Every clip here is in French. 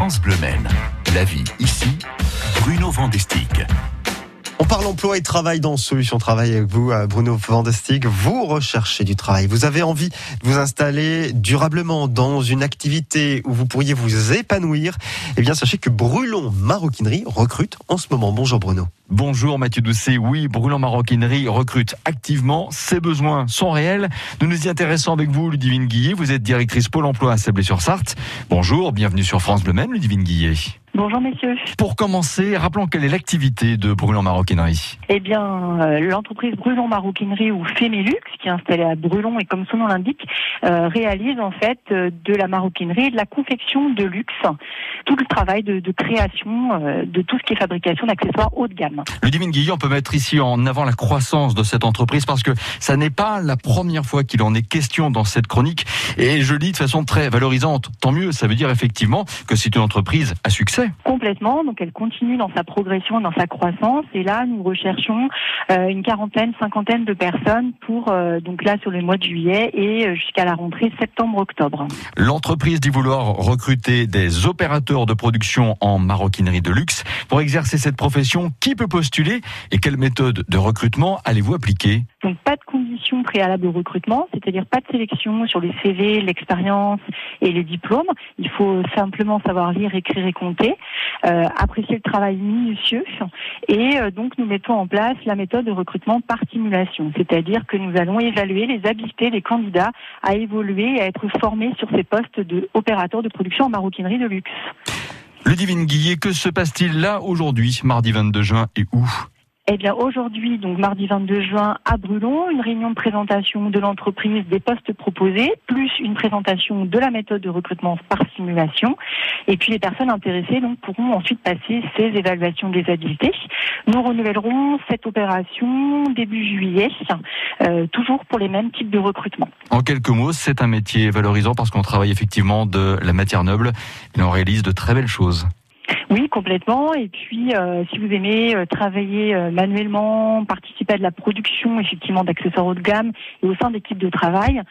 France Bleu. La vie ici, Bruno Vandestick. On parle emploi et travail dans Solution Travail avec vous, euh, Bruno Vandestig. Vous recherchez du travail. Vous avez envie de vous installer durablement dans une activité où vous pourriez vous épanouir. Eh bien, sachez que Brulon Maroquinerie recrute en ce moment. Bonjour Bruno. Bonjour Mathieu Doucet. Oui, Brulon Maroquinerie recrute activement. Ses besoins sont réels. Nous nous y intéressons avec vous, Ludivine Guillet. Vous êtes directrice Pôle emploi à Sablé-sur-Sarthe. Bonjour, bienvenue sur France Bleu Même, Ludivine Guillet. Bonjour messieurs. Pour commencer, rappelons quelle est l'activité de Brulon Maroquinerie. Eh bien, euh, l'entreprise Brulon Maroquinerie ou Fémélux, qui est installée à Brulon et comme son nom l'indique, euh, réalise en fait euh, de la maroquinerie et de la confection de luxe, tout le travail de, de création euh, de tout ce qui est fabrication d'accessoires haut de gamme. Ludivine Guillet, on peut mettre ici en avant la croissance de cette entreprise parce que ça n'est pas la première fois qu'il en est question dans cette chronique et je le dis de façon très valorisante. Tant mieux, ça veut dire effectivement que c'est une entreprise à succès. Complètement, donc elle continue dans sa progression, dans sa croissance et là nous recherchons euh, une quarantaine, cinquantaine de personnes pour euh, donc là sur le mois de juillet et jusqu'à la rentrée septembre-octobre. L'entreprise dit vouloir recruter des opérateurs de production en maroquinerie de luxe. Pour exercer cette profession, qui peut postuler et quelle méthode de recrutement allez-vous appliquer Donc pas de conditions préalables au recrutement, c'est-à-dire pas de sélection sur les CV, l'expérience et les diplômes. Il faut simplement savoir lire, écrire et compter, apprécier le travail minutieux. Et euh, donc nous mettons en place la méthode de recrutement par simulation, c'est-à-dire que nous allons évaluer les habiletés des candidats à évoluer et à être formés sur ces postes de opérateurs de production en maroquinerie de luxe. Ludivine Guillet, que se passe-t-il là aujourd'hui, mardi 22 juin et où? Eh bien aujourd'hui, donc mardi 22 juin à Brulon, une réunion de présentation de l'entreprise des postes proposés, plus une présentation de la méthode de recrutement par simulation. Et puis les personnes intéressées pourront ensuite passer ces évaluations des habiletés. Nous renouvellerons cette opération début juillet, euh, toujours pour les mêmes types de recrutement. En quelques mots, c'est un métier valorisant parce qu'on travaille effectivement de la matière noble et on réalise de très belles choses. Complètement. Et puis, euh, si vous aimez euh, travailler euh, manuellement, participer à de la production, effectivement, d'accessoires haut de gamme et au sein d'équipes de travail,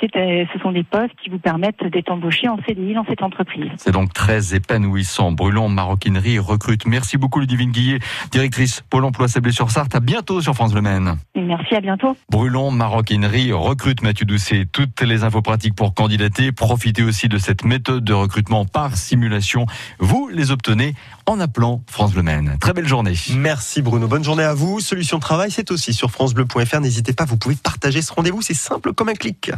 ce sont des postes qui vous permettent d'être embauché en CDI dans cette entreprise. C'est donc très épanouissant. Brûlon Maroquinerie recrute. Merci beaucoup Ludivine Guillet, directrice Pôle emploi Sablé-sur-Sarthe. À bientôt sur France Le Maine. Merci, à bientôt. Brûlon Maroquinerie recrute Mathieu Doucet. Toutes les infos pratiques pour candidater. Profitez aussi de cette méthode de recrutement par simulation. Vous les obtenez en appelant France Bleu Maine. Très belle journée. Merci Bruno. Bonne journée à vous. Solution Travail, c'est aussi sur francebleu.fr. N'hésitez pas, vous pouvez partager ce rendez-vous. C'est simple comme un clic.